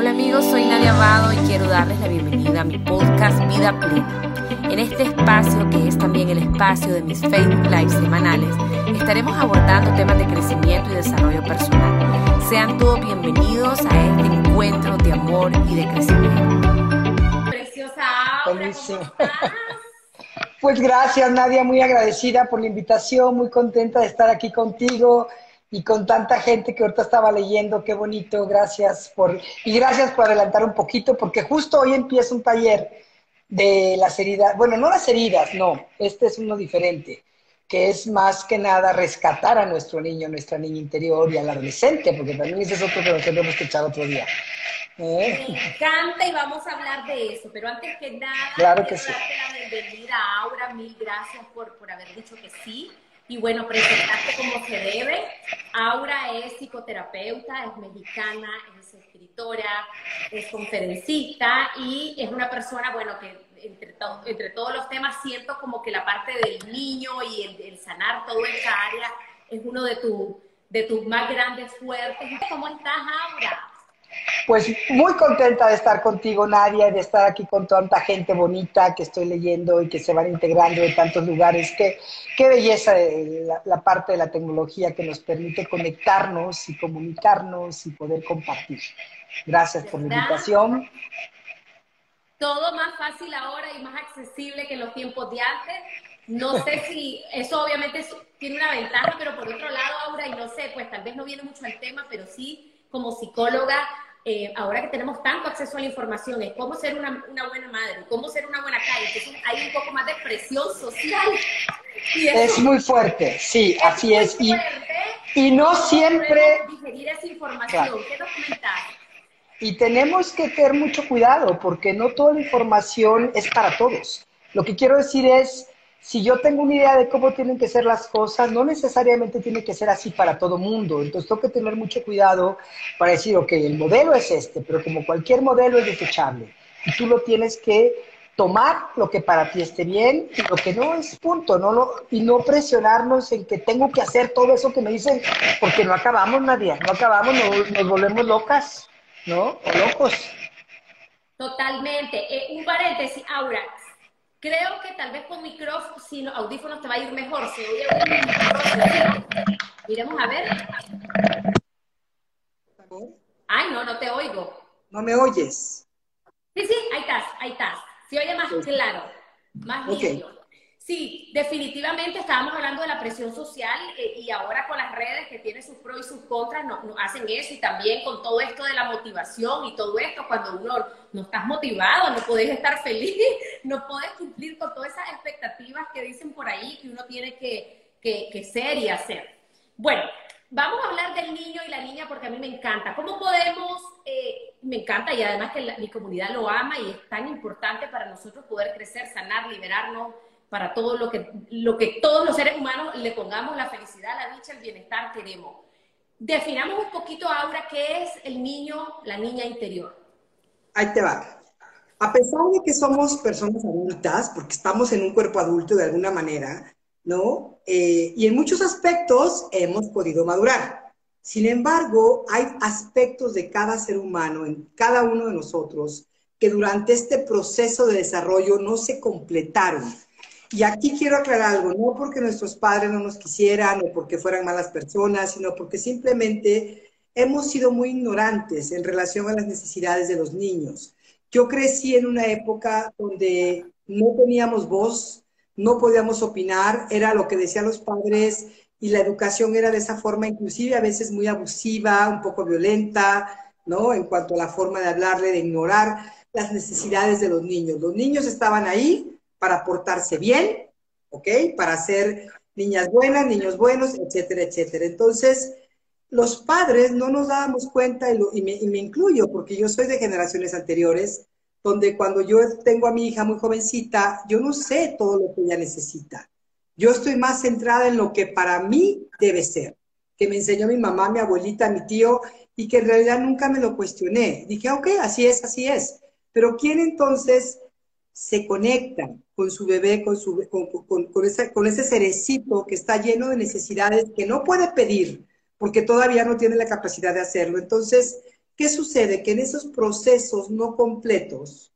Hola amigos, soy Nadia Amado y quiero darles la bienvenida a mi podcast Vida Plena. En este espacio, que es también el espacio de mis Facebook Live semanales, estaremos abordando temas de crecimiento y desarrollo personal. Sean todos bienvenidos a este encuentro de amor y de crecimiento. Preciosa Aura, ¿cómo estás? Pues gracias, Nadia, muy agradecida por la invitación, muy contenta de estar aquí contigo y con tanta gente que ahorita estaba leyendo, qué bonito, gracias por, y gracias por adelantar un poquito, porque justo hoy empieza un taller de las heridas, bueno, no las heridas, no, este es uno diferente, que es más que nada rescatar a nuestro niño, nuestra niña interior y al adolescente, porque también ese es otro que lo tenemos que echar otro día. ¿Eh? Me encanta y vamos a hablar de eso, pero antes que nada, claro que sí. la bienvenida a Aura, mil gracias por, por haber dicho que sí y bueno, presentarte como se debe. Aura es psicoterapeuta, es mexicana, es escritora, es conferencista y es una persona, bueno, que entre, todos los temas siento como que la parte del niño y el, sanar toda esa área es uno de, tu, de tus más grandes fuertes. ¿Cómo estás, Aura? Pues muy contenta de estar contigo, Nadia, y de estar aquí con tanta gente bonita que estoy leyendo y que se van integrando de tantos lugares. Qué, qué belleza la, la, parte de la tecnología que nos permite conectarnos y comunicarnos y poder compartir. Gracias por la invitación. Todo más fácil ahora y más accesible que en los tiempos de antes. No sé si eso obviamente tiene una ventaja, pero por otro lado, Aura, y no sé, pues tal vez no viene mucho al tema, pero sí como psicóloga, eh, ahora que tenemos tanto acceso a la información, es cómo ser una, buena madre, cómo ser una buena calle. Entonces hay un poco más de presión social. es muy fuerte, sí, así es. Y, y, no siempre... Digerir esa información, ¿qué documentar? Y tenemos que tener mucho cuidado porque no toda la información es para todos. Lo que quiero decir es, si yo tengo una idea de cómo tienen que ser las cosas, no necesariamente tiene que ser así para todo mundo. Entonces tengo que tener mucho cuidado para decir, ok, el modelo es este, pero como cualquier modelo es desechable. Y tú lo tienes que tomar lo que para ti esté bien y lo que no es punto, no, no, y no presionarnos en que tengo que hacer todo eso que me dicen, porque no acabamos, nadie, no acabamos, nos, volvemos locas, ¿no? O locos. Totalmente. Eh, un paréntesis, Aura, Creo que tal vez con micrófono, si los audífonos te va a ir mejor. Si oye Miremos a ver. Ay, no, no te oigo. ¿No me oyes? Sí, sí, ahí estás, ahí estás. Se oye más claro, más okay. Sí, definitivamente estábamos hablando de la presión social eh, y ahora con las redes que tienen sus pros y sus contras nos, hacen eso y también con todo esto de la motivación y todo esto, cuando uno no estás motivado, no podés estar feliz, no podés cumplir con todas esas expectativas que dicen por ahí que uno tiene que, que, ser y hacer. Bueno, vamos a hablar del niño y la niña porque a mí me encanta. ¿Cómo podemos, eh, me encanta y además que mi comunidad lo ama y es tan importante para nosotros poder crecer, sanar, liberarnos? Para todo lo que, lo que todos los seres humanos le pongamos la felicidad, la dicha, el bienestar queremos. Definamos un poquito, Aura, qué es el niño, la niña interior. Ahí te va. A pesar de que somos personas adultas, porque estamos en un cuerpo adulto de alguna manera, ¿no? Eh, y en muchos aspectos hemos podido madurar. Sin embargo, hay aspectos de cada ser humano, en cada uno de nosotros, que durante este proceso de desarrollo no se completaron y aquí quiero aclarar algo, no porque nuestros padres no nos quisieran o porque fueran malas personas, sino porque simplemente hemos sido muy ignorantes en relación a las necesidades de los niños. Yo crecí en una época donde no teníamos voz, no podíamos opinar, era lo que decían los padres y la educación era de esa forma, inclusive a veces muy abusiva, un poco violenta, ¿no? En cuanto a la forma de hablarle, de ignorar las necesidades de los niños. Los niños estaban ahí para portarse bien, ¿ok? Para ser niñas buenas, niños buenos, etcétera, etcétera. Entonces, los padres no nos dábamos cuenta, y, me, incluyo porque yo soy de generaciones anteriores, donde cuando yo tengo a mi hija muy jovencita, yo no sé todo lo que ella necesita. Yo estoy más centrada en lo que para mí debe ser, que me enseñó mi mamá, mi abuelita, mi tío, y que en realidad nunca me lo cuestioné. Dije, ok, así es, así es. Pero ¿quién entonces se conecta con su bebé, con, su, con, con, ese cerecito que está lleno de necesidades que no puede pedir porque todavía no tiene la capacidad de hacerlo. Entonces, ¿qué sucede? Que en esos procesos no completos,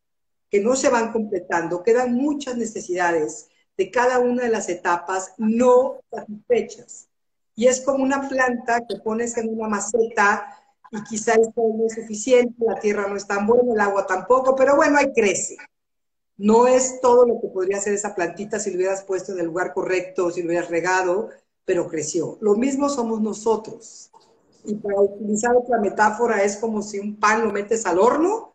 que no se van completando, quedan muchas necesidades de cada una de las etapas no satisfechas. Y es como una planta que pones en una maceta y quizá el sol no es suficiente, la tierra no es tan buena, el agua tampoco, pero bueno, ahí crece. No es todo lo que podría hacer esa plantita si lo hubieras puesto en el lugar correcto, si lo hubieras regado, pero creció. Lo mismo somos nosotros. Y para utilizar otra metáfora, es como si un pan lo metes al horno,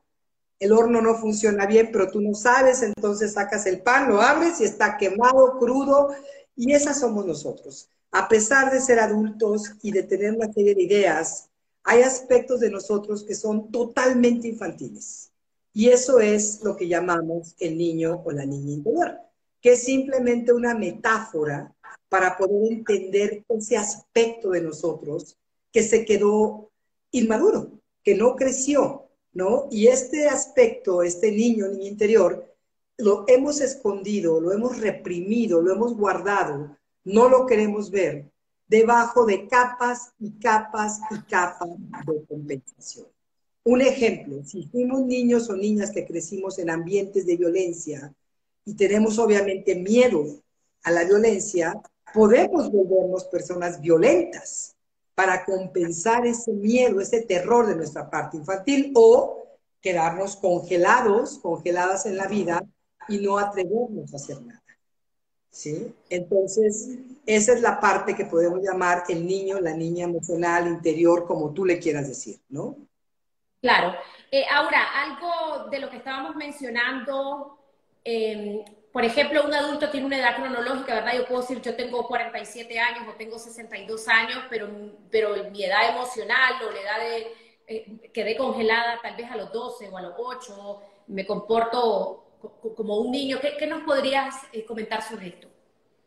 el horno no funciona bien, pero tú no sabes, entonces sacas el pan, lo abres y está quemado, crudo, y esas somos nosotros. A pesar de ser adultos y de tener una serie de ideas, hay aspectos de nosotros que son totalmente infantiles. Y eso es lo que llamamos el niño o la niña interior, que es simplemente una metáfora para poder entender ese aspecto de nosotros que se quedó inmaduro, que no creció, ¿no? Y este aspecto, este niño, niño interior, lo hemos escondido, lo hemos reprimido, lo hemos guardado, no lo queremos ver, debajo de capas y capas y capas de compensación. Un ejemplo, si fuimos niños o niñas que crecimos en ambientes de violencia y tenemos obviamente miedo a la violencia, podemos volvernos personas violentas para compensar ese miedo, ese terror de nuestra parte infantil o quedarnos congelados, congeladas en la vida y no atrevernos a hacer nada. ¿Sí? Entonces, esa es la parte que podemos llamar el niño, la niña emocional, interior, como tú le quieras decir, ¿no? Claro. Eh, ahora, algo de lo que estábamos mencionando, eh, por ejemplo, un adulto tiene una edad cronológica, ¿verdad? Yo puedo decir, yo tengo 47 años o tengo 62 años, pero, pero mi edad emocional o la edad de, eh, quedé congelada tal vez a los 12 o a los 8, me comporto como un niño. ¿Qué, nos podrías eh, comentar sobre esto?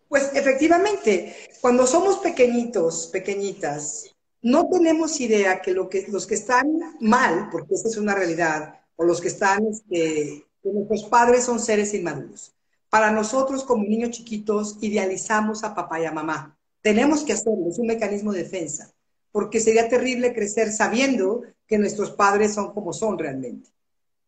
Pues efectivamente, cuando somos pequeñitos, pequeñitas, no tenemos idea que, lo que los que están mal, porque esa es una realidad, o los que están, este, que nuestros padres son seres inmaduros. Para nosotros como niños chiquitos idealizamos a papá y a mamá. Tenemos que hacerlo, es un mecanismo de defensa, porque sería terrible crecer sabiendo que nuestros padres son como son realmente,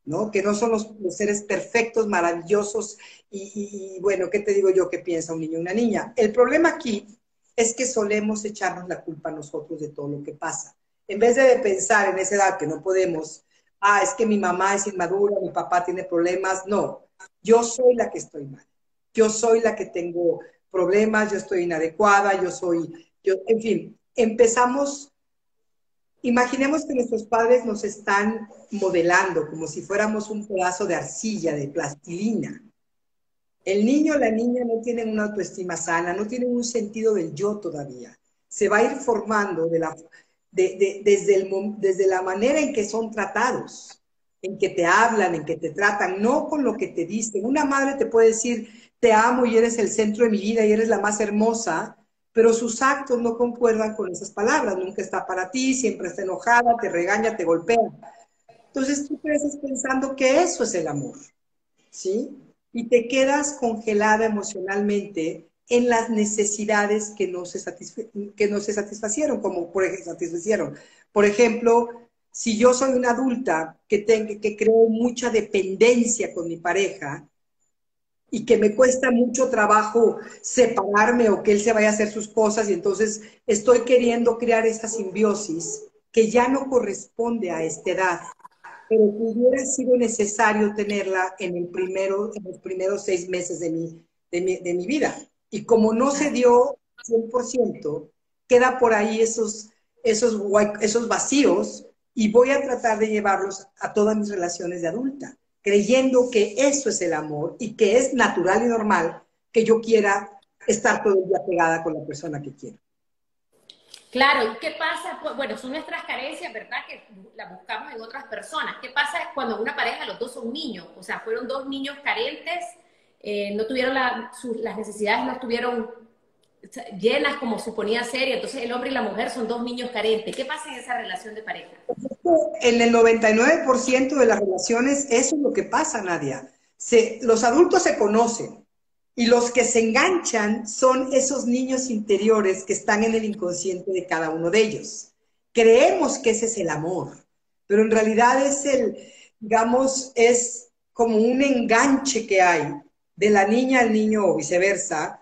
¿no? Que no son los, seres perfectos, maravillosos y, bueno, ¿qué te digo yo que piensa un niño o una niña? El problema aquí es que solemos echarnos la culpa a nosotros de todo lo que pasa. En vez de pensar en esa edad que no podemos, ah, es que mi mamá es inmadura, mi papá tiene problemas, no, yo soy la que estoy mal, yo soy la que tengo problemas, yo estoy inadecuada, yo soy, yo, en fin, empezamos, imaginemos que nuestros padres nos están modelando como si fuéramos un pedazo de arcilla, de plastilina. El niño o la niña no tienen una autoestima sana, no tienen un sentido del yo todavía. Se va a ir formando desde, desde la manera en que son tratados en que te hablan, en que te tratan, no con lo que te dicen. Una madre te puede decir, te amo y eres el centro de mi vida y eres la más hermosa, pero sus actos no concuerdan con esas palabras. Nunca está para ti, siempre está enojada, te regaña, te golpea. Entonces tú creces pensando que eso es el amor, ¿sí? Y te quedas congelada emocionalmente en las necesidades que no se, que no se satisfacieron, como por ejemplo. Por ejemplo, si yo soy una adulta que, tengo, que creo mucha dependencia con mi pareja y que me cuesta mucho trabajo separarme o que él se vaya a hacer sus cosas y entonces estoy queriendo crear esa simbiosis que ya no corresponde a esta edad, pero hubiera sido necesario tenerla en, el primero, en los primeros seis meses de mi, de mi, de mi vida. Y como no se dio 100%, queda por ahí esos, esos, esos vacíos y voy a tratar de llevarlos a todas mis relaciones de adulta, creyendo que eso es el amor y que es natural y normal que yo quiera estar todo el día pegada con la persona que quiero. Claro, ¿y qué pasa? Bueno, son nuestras carencias, ¿verdad? Que las buscamos en otras personas. ¿Qué pasa cuando una pareja, los dos son niños? O sea, fueron dos niños carentes, eh, no tuvieron las necesidades, no estuvieron llenas como suponía ser, y entonces el hombre y la mujer son dos niños carentes. ¿Qué pasa en esa relación de pareja? En el 99% de las relaciones eso es lo que pasa, Nadia. Se, los adultos se conocen y los que se enganchan son esos niños interiores que están en el inconsciente de cada uno de ellos. Creemos que ese es el amor, pero en realidad es el, digamos, es como un enganche que hay de la niña al niño o viceversa,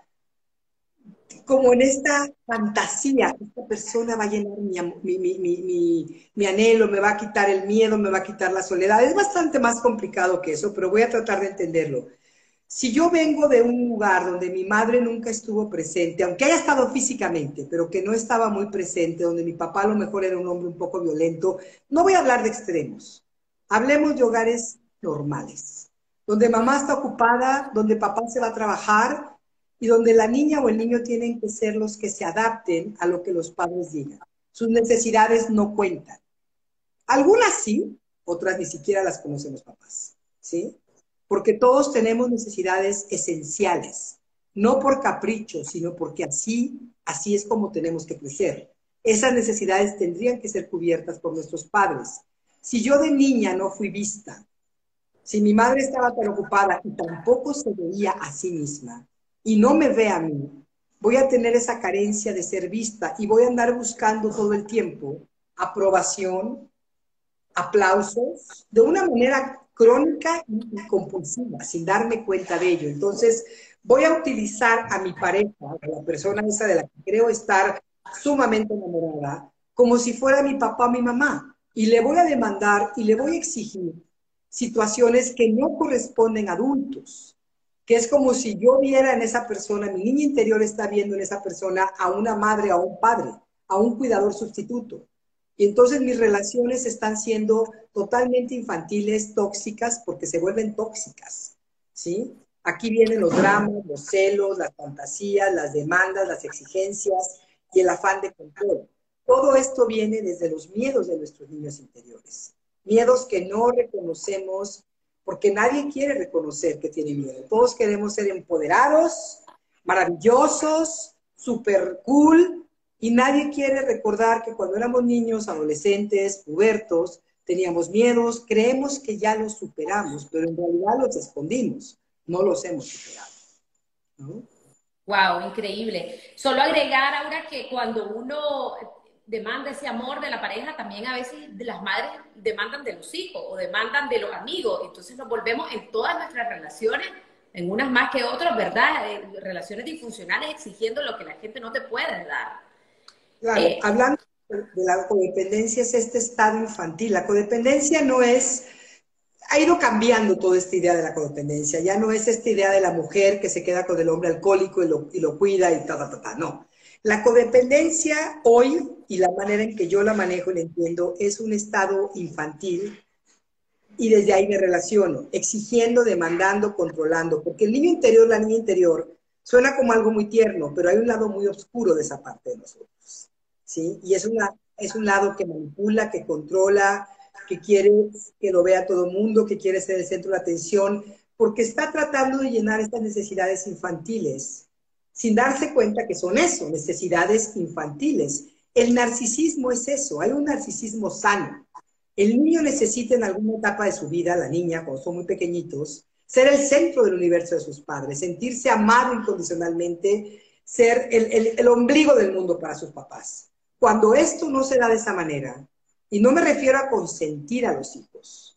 como en esta fantasía, esta persona va a llenar mi, mi, anhelo, me va a quitar el miedo, me va a quitar la soledad. Es bastante más complicado que eso, pero voy a tratar de entenderlo. Si yo vengo de un lugar donde mi madre nunca estuvo presente, aunque haya estado físicamente, pero que no estaba muy presente, donde mi papá a lo mejor era un hombre un poco violento, no voy a hablar de extremos. Hablemos de hogares normales, donde mamá está ocupada, donde papá se va a trabajar y donde la niña o el niño tienen que ser los que se adapten a lo que los padres digan. Sus necesidades no cuentan. Algunas sí, otras ni siquiera las conocen los papás, ¿sí? Porque todos tenemos necesidades esenciales, no por capricho, sino porque así, así es como tenemos que crecer. Esas necesidades tendrían que ser cubiertas por nuestros padres. Si yo de niña no fui vista, si mi madre estaba tan ocupada y tampoco se veía a sí misma, y no me ve a mí, voy a tener esa carencia de ser vista y voy a andar buscando todo el tiempo aprobación, aplausos, de una manera crónica y compulsiva, sin darme cuenta de ello. Entonces, voy a utilizar a mi pareja, a la persona esa de la que creo estar sumamente enamorada, como si fuera mi papá o mi mamá. Y le voy a demandar y le voy a exigir situaciones que no corresponden a adultos que es como si yo viera en esa persona, mi niña interior está viendo en esa persona a una madre, a un padre, a un cuidador sustituto. Y entonces mis relaciones están siendo totalmente infantiles, tóxicas, porque se vuelven tóxicas, ¿sí? Aquí vienen los dramas, los celos, las fantasías, las demandas, las exigencias y el afán de control. Todo esto viene desde los miedos de nuestros niños interiores. Miedos que no reconocemos porque nadie quiere reconocer que tiene miedo. Todos queremos ser empoderados, maravillosos, super cool, y nadie quiere recordar que cuando éramos niños, adolescentes, pubertos, teníamos miedos, creemos que ya los superamos, pero en realidad los escondimos, no los hemos superado. Wow, increíble. Solo agregar ahora que cuando uno demanda ese amor de la pareja, también a veces las madres demandan de los hijos o demandan de los amigos. Entonces nos volvemos en todas nuestras relaciones, en unas más que otras, ¿verdad? Eh, relaciones disfuncionales exigiendo lo que la gente no te puede dar. Claro, eh, hablando de la codependencia es este estado infantil. La codependencia no es ha ido cambiando toda esta idea de la codependencia. Ya no es esta idea de la mujer que se queda con el hombre alcohólico y lo, y lo cuida y ta, ta, ta, ta. No. La codependencia hoy, y la manera en que yo la manejo y la entiendo, es un estado infantil y desde ahí me relaciono, exigiendo, demandando, controlando, porque el niño interior, la niña interior, suena como algo muy tierno, pero hay un lado muy oscuro de esa parte de nosotros, ¿sí? Y es, es un lado que manipula, que controla, que quiere que lo vea todo el mundo, que quiere ser el centro de atención, porque está tratando de llenar estas necesidades infantiles sin darse cuenta que son eso, necesidades infantiles. El narcisismo es eso, hay un narcisismo sano. El niño necesita en alguna etapa de su vida, la niña, cuando son muy pequeñitos, ser el centro del universo de sus padres, sentirse amado incondicionalmente, ser el, el ombligo del mundo para sus papás. Cuando esto no se da de esa manera, y no me refiero a consentir a los hijos,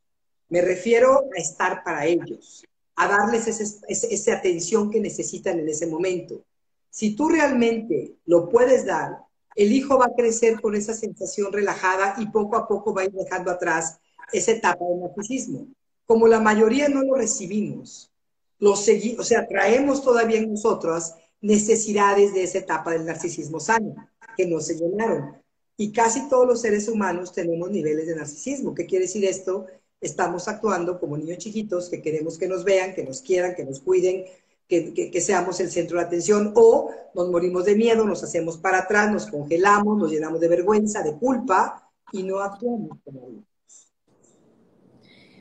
me refiero a estar para ellos, a darles esa atención que necesitan en ese momento. Si tú realmente lo puedes dar, el hijo va a crecer con esa sensación relajada y poco a poco va a ir dejando atrás esa etapa de narcisismo. Como la mayoría no lo recibimos, lo segui o sea, traemos todavía en nosotros necesidades de esa etapa del narcisismo sano, que no se llenaron. Y casi todos los seres humanos tenemos niveles de narcisismo. ¿Qué quiere decir esto? estamos actuando como niños chiquitos que queremos que nos vean, que nos quieran, que nos cuiden, que, seamos el centro de atención, o nos morimos de miedo, nos hacemos para atrás, nos congelamos, nos llenamos de vergüenza, de culpa y no actuamos como.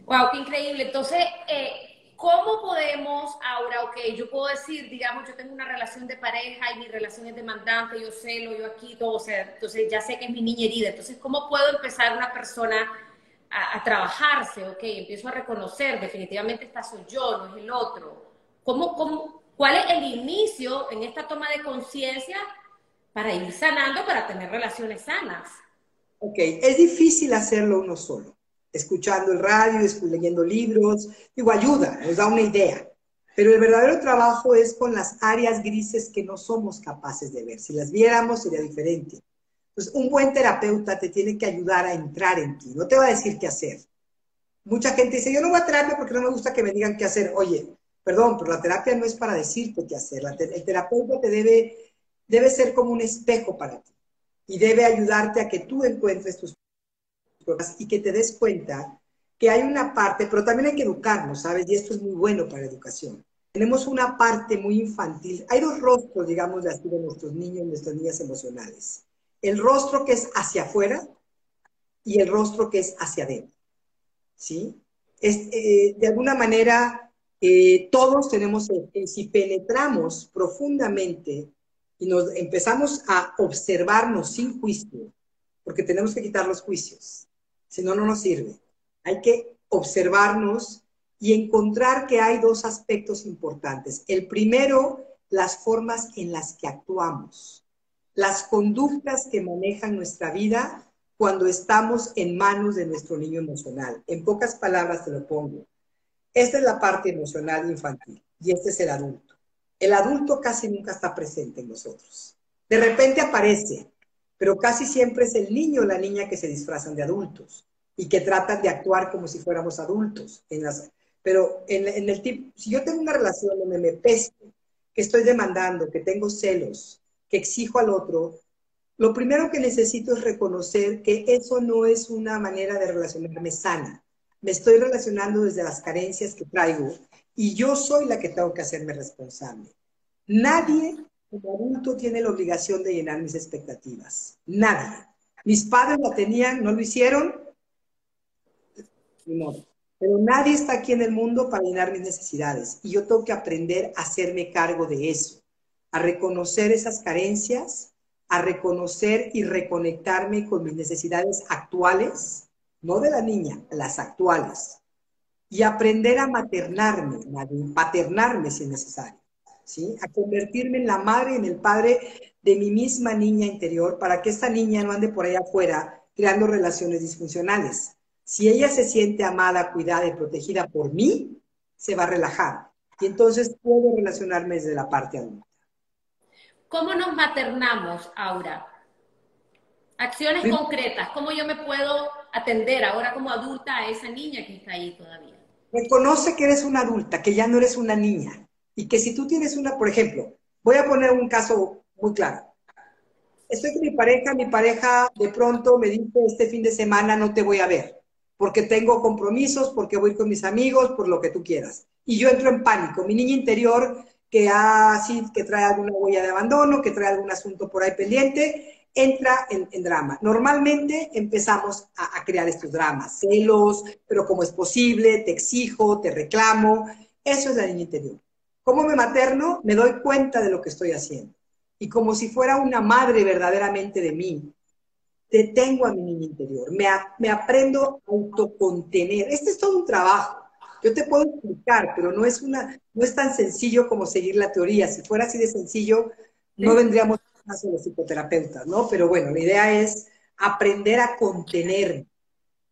Wow, qué increíble. Entonces, eh, ¿cómo podemos ahora, ok, yo puedo decir, digamos, yo tengo una relación de pareja y mi relación es demandante, yo celo, yo aquí, todo, o sea, entonces ya sé que es mi niña herida. Entonces, ¿cómo puedo empezar una persona a, trabajarse, ok, empiezo a reconocer, definitivamente esta soy yo, no es el otro. ¿Cómo, cómo, ¿Cuál es el inicio en esta toma de conciencia para ir sanando, para tener relaciones sanas? Ok, es difícil hacerlo uno solo. Escuchando el radio, leyendo libros, digo, ayuda, nos da una idea. Pero el verdadero trabajo es con las áreas grises que no somos capaces de ver. Si las viéramos sería diferente. Entonces, un buen terapeuta te tiene que ayudar a entrar en ti, no te va a decir qué hacer. Mucha gente dice, yo no voy a terapia porque no me gusta que me digan qué hacer. Oye, perdón, pero la terapia no es para decirte qué hacer. el terapeuta te debe, debe ser como un espejo para ti y debe ayudarte a que tú encuentres tus cosas y que te des cuenta que hay una parte, pero también hay que educarnos, ¿sabes? Y esto es muy bueno para la educación. Tenemos una parte muy infantil. Hay dos rostros, digamos, así de nuestros niños, nuestras niñas emocionales. El rostro que es hacia afuera y el rostro que es hacia adentro. ¿Sí? Es, eh, de alguna manera, eh, todos tenemos, si penetramos profundamente y nos empezamos a observarnos sin juicio, porque tenemos que quitar los juicios, si no, no nos sirve hay que observarnos y encontrar que hay dos aspectos importantes. El primero, las formas en las que actuamos, las conductas que manejan nuestra vida cuando estamos en manos de nuestro niño emocional. En pocas palabras te lo pongo. Esta es la parte emocional infantil y este es el adulto. El adulto casi nunca está presente en nosotros. De repente aparece, pero casi siempre es el niño o la niña que se disfrazan de adultos y que tratan de actuar como si fuéramos adultos. Pero en, el tipo, si yo tengo una relación donde me pesco, que estoy demandando, que tengo celos, que exijo al otro, lo primero que necesito es reconocer que eso no es una manera de relacionarme sana. Me estoy relacionando desde las carencias que traigo y yo soy la que tengo que hacerme responsable. Nadie como adulto tiene la obligación de llenar mis expectativas. Nadie. Mis padres la tenían, no lo hicieron, pero nadie está aquí en el mundo para llenar mis necesidades y yo tengo que aprender a hacerme cargo de eso, a reconocer esas carencias, a reconocer y reconectarme con mis necesidades actuales, no de la niña, las actuales, y aprender a maternarme, paternarme si es necesario, ¿sí? A convertirme en la madre y en el padre de mi misma niña interior para que esta niña no ande por ahí afuera creando relaciones disfuncionales si ella se siente amada, cuidada y protegida por mí, se va a relajar. Y entonces puedo relacionarme desde la parte adulta. ¿Cómo nos maternamos, Aura? Acciones concretas. ¿Cómo yo me puedo atender ahora como adulta a esa niña que está ahí todavía? Reconoce que eres una adulta, que ya no eres una niña. Y que si tú tienes una, por ejemplo, voy a poner un caso muy claro. Estoy con mi pareja, mi pareja de pronto me dice, este fin de semana no te voy a ver porque tengo compromisos, porque voy con mis amigos, por lo que tú quieras. Y yo entro en pánico. Mi niña interior, que, así, que trae alguna huella de abandono, que trae algún asunto por ahí pendiente, entra en, drama. Normalmente empezamos a, a, crear estos dramas, celos, pero como es posible, te exijo, te reclamo. Eso es la niña interior. ¿Cómo me materno? Me doy cuenta de lo que estoy haciendo. Y como si fuera una madre verdaderamente de mí, detengo a mi niña interior, me, me aprendo a autocontener. Este es todo un trabajo. Yo te puedo explicar, pero no es, una, no es tan sencillo como seguir la teoría. Si fuera así de sencillo, no vendríamos a los psicoterapeutas, ¿no? Pero bueno, la idea es aprender a contener,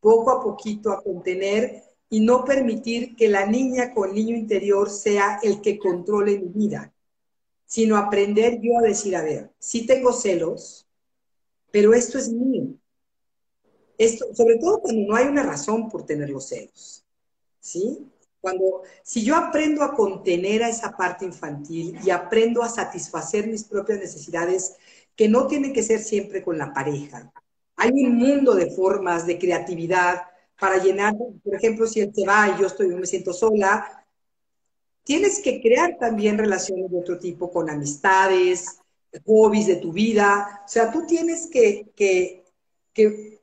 poco a poquito a contener y no permitir que la niña con niño interior sea el que controle mi vida, sino aprender yo a decir, a ver, si tengo celos, pero esto es mío. Esto, sobre todo cuando no hay una razón por tener los celos. ¿Sí? Cuando, si yo aprendo a contener a esa parte infantil y aprendo a satisfacer mis propias necesidades, que no tienen que ser siempre con la pareja. Hay un mundo de formas de creatividad para llenar, por ejemplo, si él se va y yo estoy, me siento sola, tienes que crear también relaciones de otro tipo con amistades, hobbies de tu vida. O sea, tú tienes que, que, que,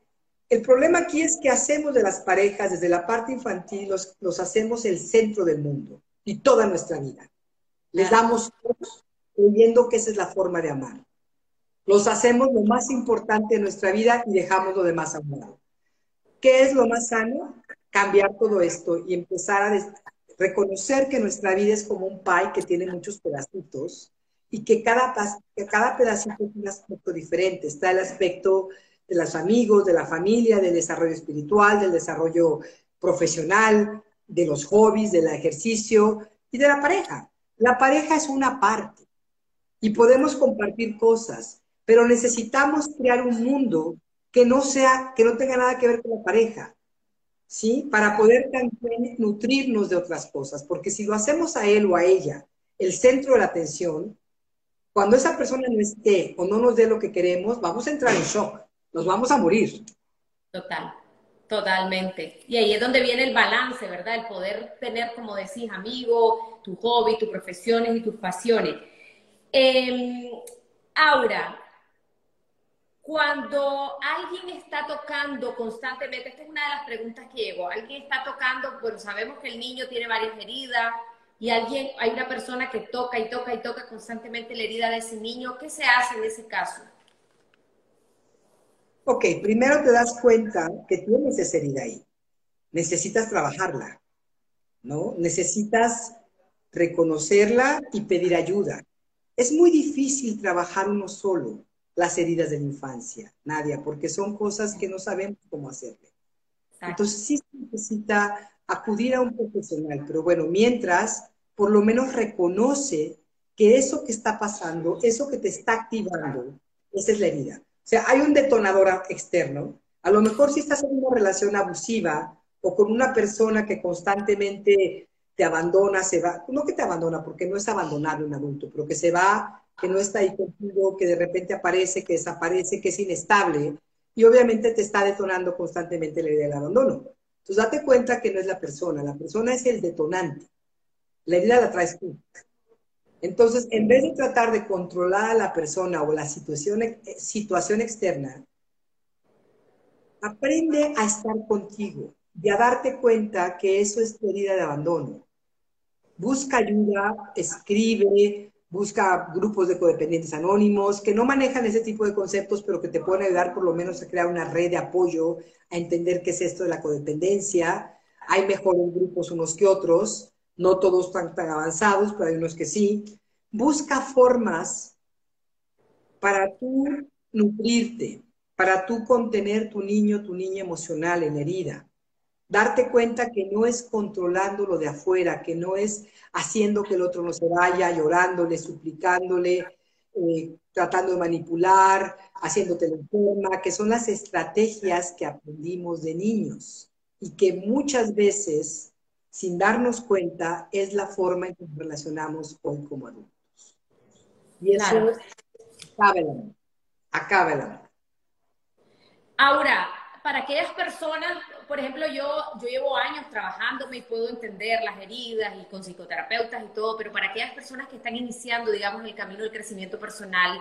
el problema aquí es que hacemos de las parejas desde la parte infantil, los, los hacemos el centro del mundo y toda nuestra vida. Les damos todos creyendo que esa es la forma de amar. Los hacemos lo más importante de nuestra vida y dejamos lo demás a un lado. ¿Qué es lo más sano? Cambiar todo esto y empezar a reconocer que nuestra vida es como un pie que tiene muchos pedacitos y que cada, que cada pedacito tiene un aspecto diferente. Está el aspecto de los amigos, de la familia, del desarrollo espiritual, del desarrollo profesional, de los hobbies, del ejercicio y de la pareja. La pareja es una parte y podemos compartir cosas, pero necesitamos crear un mundo que no sea, que no tenga nada que ver con la pareja, ¿sí? Para poder también nutrirnos de otras cosas, porque si lo hacemos a él o a ella el centro de la atención, cuando esa persona no esté o no nos dé lo que queremos, vamos a entrar en shock, nos vamos a morir. Total, totalmente. Y ahí es donde viene el balance, ¿verdad? El poder tener, como decís, amigo, tu hobby, tus profesiones y tus pasiones. Eh, Aura, cuando alguien está tocando constantemente, esta es una de las preguntas que llegó, alguien está tocando, bueno, sabemos que el niño tiene varias heridas y alguien, hay una persona que toca y toca y toca constantemente la herida de ese niño, ¿qué se hace en ese caso? Ok, primero te das cuenta que tienes esa herida ahí. Necesitas trabajarla, ¿no? Necesitas reconocerla y pedir ayuda. Es muy difícil trabajar uno solo las heridas de la infancia, Nadia, porque son cosas que no sabemos cómo hacerle. Entonces sí se necesita acudir a un profesional, pero bueno, mientras, por lo menos reconoce que eso que está pasando, eso que te está activando, esa es la herida. O sea, hay un detonador externo. A lo mejor si estás en una relación abusiva o con una persona que constantemente te abandona, se va, no que te abandona, porque no es abandonar un adulto, pero que se va que no está ahí contigo, que de repente aparece, que desaparece, que es inestable, y obviamente te está detonando constantemente la idea del abandono. Entonces date cuenta que no es la persona, la persona es el detonante. La herida la traes tú. Entonces, en vez de tratar de controlar a la persona o la situación, eh, situación externa, aprende a estar contigo y a darte cuenta que eso es tu herida de abandono. Busca ayuda, escribe, busca grupos de codependientes anónimos que no manejan ese tipo de conceptos, pero que te pueden ayudar por lo menos a crear una red de apoyo, a entender qué es esto de la codependencia. Hay mejores grupos unos que otros, no todos están tan avanzados, pero hay unos que sí. Busca formas para tú nutrirte, para tú contener tu niño, tu niña emocional en herida darte cuenta que no es controlando lo de afuera, que no es haciendo que el otro no se vaya, llorándole, suplicándole, eh, tratando de manipular, haciéndote la enferma, que son las estrategias que aprendimos de niños y que muchas veces, sin darnos cuenta, es la forma en que nos relacionamos hoy como adultos. Y eso el amor. Ahora, para aquellas personas, por ejemplo, yo, yo llevo años trabajando y puedo entender las heridas y con psicoterapeutas y todo, pero para aquellas personas que están iniciando, digamos, el camino del crecimiento personal,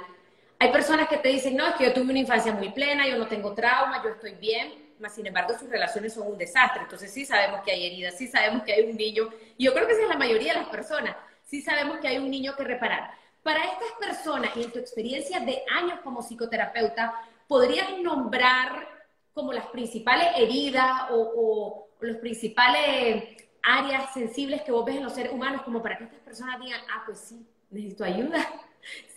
hay personas que te dicen, no, es que yo tuve una infancia muy plena, yo no tengo trauma, yo estoy bien, mas sin embargo sus relaciones son un desastre. Entonces sí sabemos que hay heridas, sí sabemos que hay un niño, y yo creo que esa es la mayoría de las personas, sí sabemos que hay un niño que reparar. Para estas personas, y en tu experiencia de años como psicoterapeuta, ¿podrías nombrar como las principales heridas o, los principales áreas sensibles que vos ves en los seres humanos, como para que estas personas digan, ah, pues sí, necesito ayuda.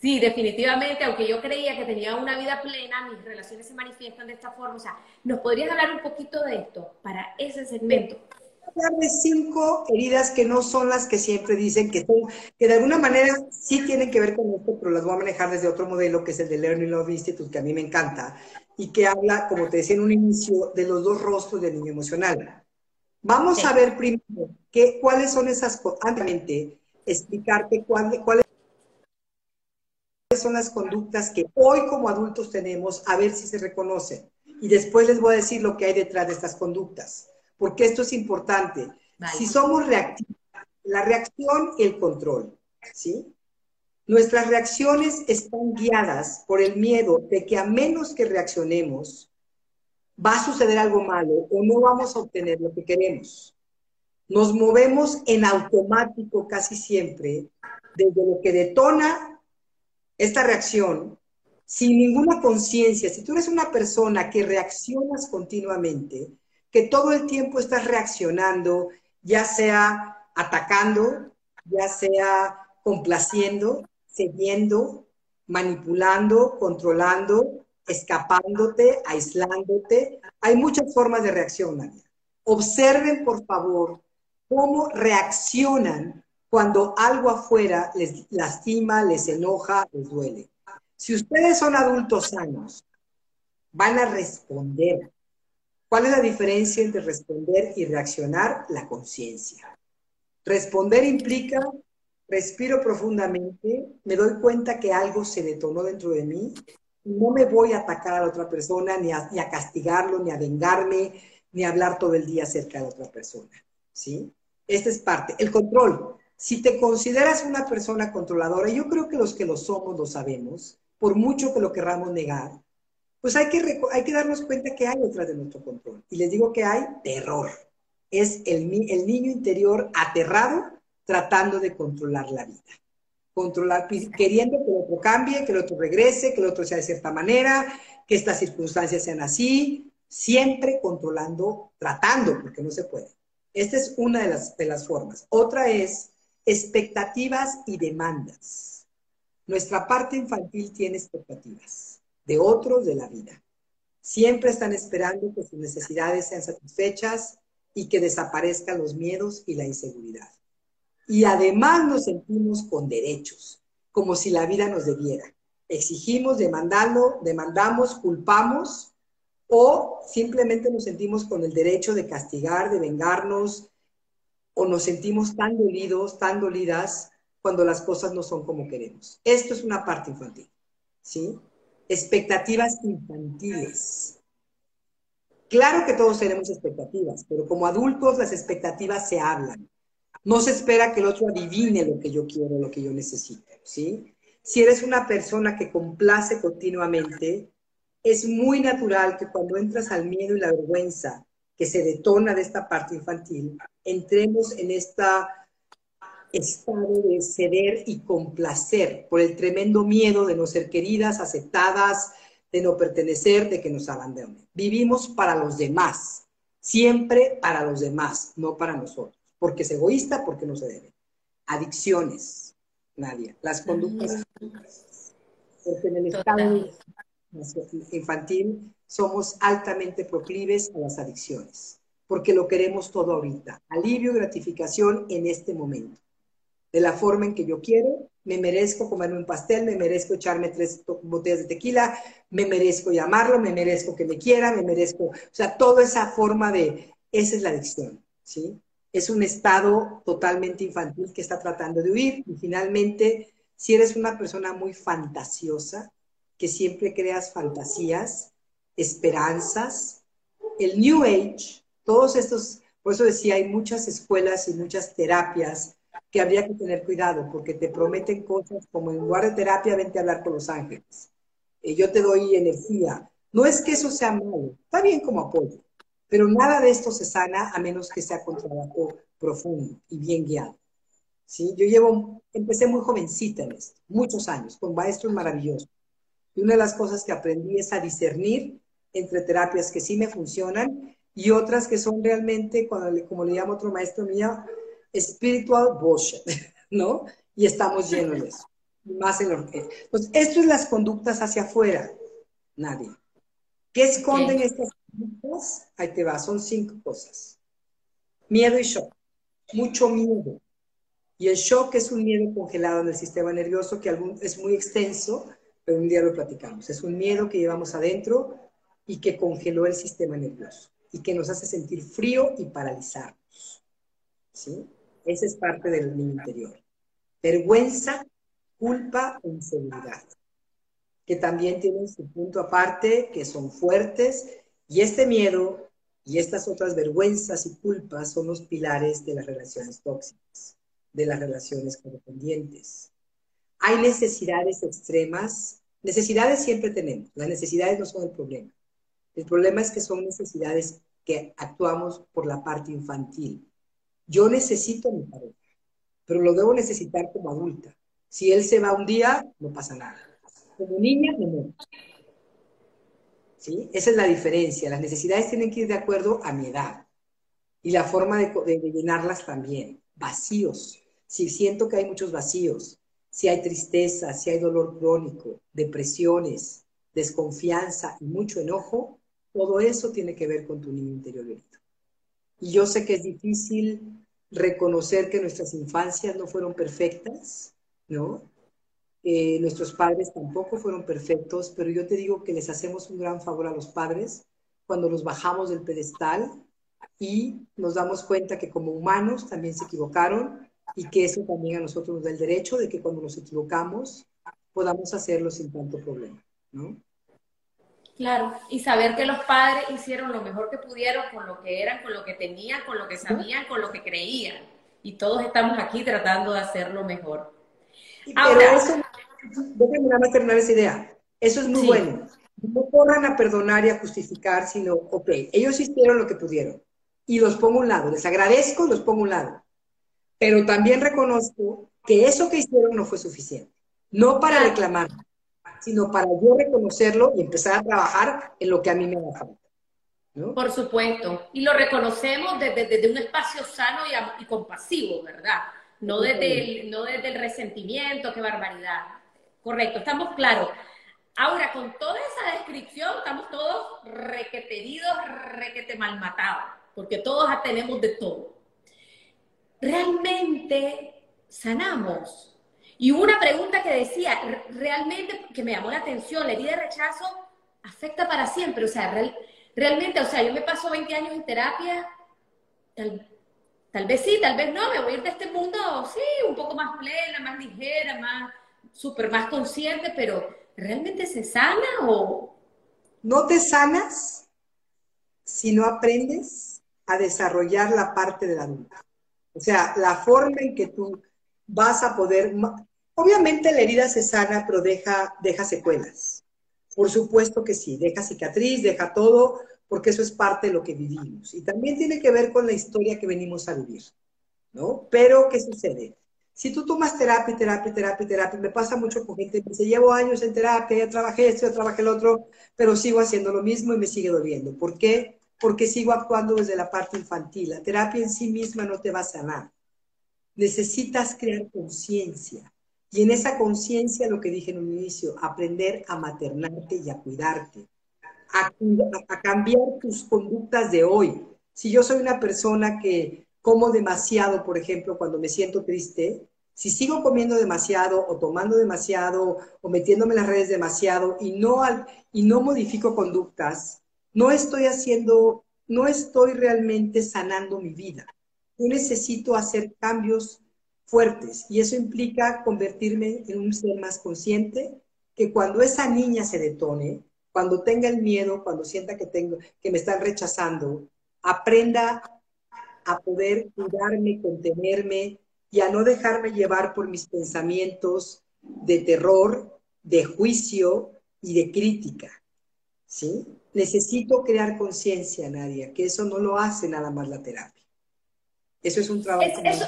Sí, definitivamente, aunque yo creía que tenía una vida plena, mis relaciones se manifiestan de esta forma. O sea, ¿nos podrías hablar un poquito de esto para ese segmento? De cinco heridas que no son las que siempre dicen que son, que de alguna manera sí tienen que ver con esto, pero las voy a manejar desde otro modelo, que es el de Learning Love Institute, que a mí me encanta, y que habla, como te decía en un inicio, de los dos rostros del niño emocional. Vamos a ver primero que, cuáles son esas, antes explicarte cuáles son las conductas que hoy como adultos tenemos, a ver si se reconocen. Y después les voy a decir lo que hay detrás de estas conductas, porque esto es importante. Si somos reactivos, la reacción y el control, ¿sí? Nuestras reacciones están guiadas por el miedo de que a menos que reaccionemos, va a suceder algo malo o no vamos a obtener lo que queremos. Nos movemos en automático casi siempre desde lo que detona esta reacción sin ninguna conciencia. Si tú eres una persona que reaccionas continuamente, que todo el tiempo estás reaccionando, ya sea atacando, ya sea complaciendo, cediendo, manipulando, controlando, escapándote, aislándote. Hay muchas formas de reacción, Nadia. Observen, por favor, cómo reaccionan cuando algo afuera les lastima, les enoja, les duele. Si ustedes son adultos sanos, van a responder. ¿Cuál es la diferencia entre responder y reaccionar? La conciencia. Responder implica, respiro profundamente, me doy cuenta que algo se detonó dentro de mí, no me voy a atacar a la otra persona, ni a, castigarlo, ni a vengarme, ni a hablar todo el día acerca de otra persona. ¿Sí? Esta es parte. El control. Si te consideras una persona controladora, yo creo que los que lo somos lo sabemos, por mucho que lo querramos negar, pues hay que, hay que darnos cuenta que hay detrás de nuestro control. Y les digo que hay terror. Es el, el niño interior aterrado tratando de controlar la vida. Controlar, queriendo que el otro cambie, que el otro regrese, que el otro sea de cierta manera, que estas circunstancias sean así, siempre controlando, tratando, porque no se puede. Esta es una de las, de las formas. Otra es expectativas y demandas. Nuestra parte infantil tiene expectativas de otros de la vida. Siempre están esperando que sus necesidades sean satisfechas y que desaparezcan los miedos y la inseguridad. Y además nos sentimos con derechos, como si la vida nos debiera. Exigimos, demandando, demandamos, culpamos o simplemente nos sentimos con el derecho de castigar, de vengarnos o nos sentimos tan dolidos, tan dolidas cuando las cosas no son como queremos. Esto es una parte infantil, ¿sí? Expectativas infantiles. Claro que todos tenemos expectativas, pero como adultos las expectativas se hablan. No se espera que el otro adivine lo que yo quiero, lo que yo necesito, ¿sí? Si eres una persona que complace continuamente, es muy natural que cuando entras al miedo y la vergüenza que se detona de esta parte infantil, entremos en esta estado de ceder y complacer por el tremendo miedo de no ser queridas, aceptadas, de no pertenecer, de que nos abandonen. Vivimos para los demás, siempre para los demás, no para nosotros, porque es egoísta, porque no se debe. Adicciones, Nadia, las conductas, porque en el estado infantil somos altamente proclives a las adicciones, porque lo queremos todo ahorita, alivio y gratificación en este momento de la forma en que yo quiero, me merezco comerme un pastel, me merezco echarme tres botellas de tequila, me merezco llamarlo, me merezco que me quiera, me merezco, o sea, toda esa forma de, esa es la adicción, ¿sí? Es un estado totalmente infantil que está tratando de huir y finalmente, si eres una persona muy fantasiosa, que siempre creas fantasías, esperanzas, el New Age, todos estos, por eso decía, hay muchas escuelas y muchas terapias que habría que tener cuidado porque te prometen cosas como en lugar de terapia, vente a hablar con los ángeles. Eh, yo te doy energía. No es que eso sea malo, está bien como apoyo, pero nada de esto se sana a menos que sea con trabajo profundo y bien guiado. ¿Sí? Yo llevo, empecé muy jovencita en esto, muchos años, con maestros maravillosos. Y una de las cosas que aprendí es a discernir entre terapias que sí me funcionan y otras que son realmente, cuando, como le llamo otro maestro mío, spiritual bullshit, ¿no? Y estamos llenos de eso. Más en lo que. Pues esto es las conductas hacia afuera. Nadie. ¿Qué esconden estas conductas? Ahí te va, son cinco cosas. Miedo y shock. Mucho miedo. Y el shock es un miedo congelado en el sistema nervioso que es muy extenso, pero un día lo platicamos. Es un miedo que llevamos adentro y que congeló el sistema nervioso y que nos hace sentir frío y paralizarnos. ¿Sí? Esa es parte del niño interior. Vergüenza, culpa inseguridad, que también tienen su punto aparte, que son fuertes, y este miedo y estas otras vergüenzas y culpas son los pilares de las relaciones tóxicas, de las relaciones correspondientes. Hay necesidades extremas, necesidades siempre tenemos, las necesidades no son el problema. El problema es que son necesidades que actuamos por la parte infantil, yo necesito mi pareja, pero lo debo necesitar como adulta. Si él se va un día, no pasa nada. Como niña, no. ¿Sí? Esa es la diferencia. Las necesidades tienen que ir de acuerdo a mi edad y la forma de, de llenarlas también. Vacíos. Si siento que hay muchos vacíos, si hay tristeza, si hay dolor crónico, depresiones, desconfianza y mucho enojo, todo eso tiene que ver con tu niño interior Y yo sé que es difícil reconocer que nuestras infancias no fueron perfectas, ¿no? Eh, nuestros padres tampoco fueron perfectos, pero yo te digo que les hacemos un gran favor a los padres cuando los bajamos del pedestal y nos damos cuenta que como humanos también se equivocaron y que eso también a nosotros nos da el derecho de que cuando nos equivocamos podamos hacerlo sin tanto problema, ¿no? Claro, y saber que los padres hicieron lo mejor que pudieron con lo que eran, con lo que tenían, con lo que sabían, con lo que creían. Y todos estamos aquí tratando de hacerlo mejor. Pero eso, déjame nada más terminar esa idea. Eso es muy bueno. No corran a perdonar y a justificar, sino, ok, ellos hicieron lo que pudieron. Y los pongo a un lado. Les agradezco, los pongo a un lado. Pero también reconozco que eso que hicieron no fue suficiente. No para reclamar, sino para yo reconocerlo y empezar a trabajar en lo que a mí me da falta. Por supuesto. Y lo reconocemos desde, un espacio sano y, y compasivo, ¿verdad? no desde, el, no desde el resentimiento, qué barbaridad. Correcto, estamos claros. Ahora, con toda esa descripción, estamos todos requeteridos, requete malmatados, porque todos tenemos de todo. ¿Realmente sanamos? Y hubo una pregunta que decía, realmente, que me llamó la atención, la herida de rechazo afecta para siempre, o sea, realmente, o sea, yo me paso 20 años en terapia, tal, Tal vez sí, tal vez no, me voy a ir de este mundo, sí, un poco más plena, más ligera, más, súper más consciente, pero ¿realmente se sana o...? No te sanas si no aprendes a desarrollar la parte de la duda. O sea, la forma en que tú vas a poder... Obviamente la herida se sana, pero deja, deja secuelas. Por supuesto que sí, deja cicatriz, deja todo, porque eso es parte de lo que vivimos. Y también tiene que ver con la historia que venimos a vivir, ¿no? Pero, ¿qué sucede? Si tú tomas terapia, terapia, terapia, terapia, me pasa mucho con gente que dice, llevo años en terapia, ya trabajé esto, ya trabajé el otro, pero sigo haciendo lo mismo y me sigue doliendo. ¿Por qué? Porque sigo actuando desde la parte infantil. La terapia en sí misma no te va a sanar. Necesitas crear conciencia. Y en esa conciencia, lo que dije en un inicio, aprender a maternarte y a cuidarte a, cambiar tus conductas de hoy. Si yo soy una persona que como demasiado, por ejemplo, cuando me siento triste, si sigo comiendo demasiado o tomando demasiado o metiéndome en las redes demasiado y no, y no modifico conductas, no estoy haciendo, no estoy realmente sanando mi vida. Yo necesito hacer cambios fuertes y eso implica convertirme en un ser más consciente que cuando esa niña se detone, cuando tenga el miedo, cuando sienta que, tengo, que me están rechazando, aprenda a poder cuidarme, contenerme y a no dejarme llevar por mis pensamientos de terror, de juicio y de crítica. ¿Sí? Necesito crear conciencia, Nadia, que eso no lo hace nada más la terapia. Eso es un trabajo. eso,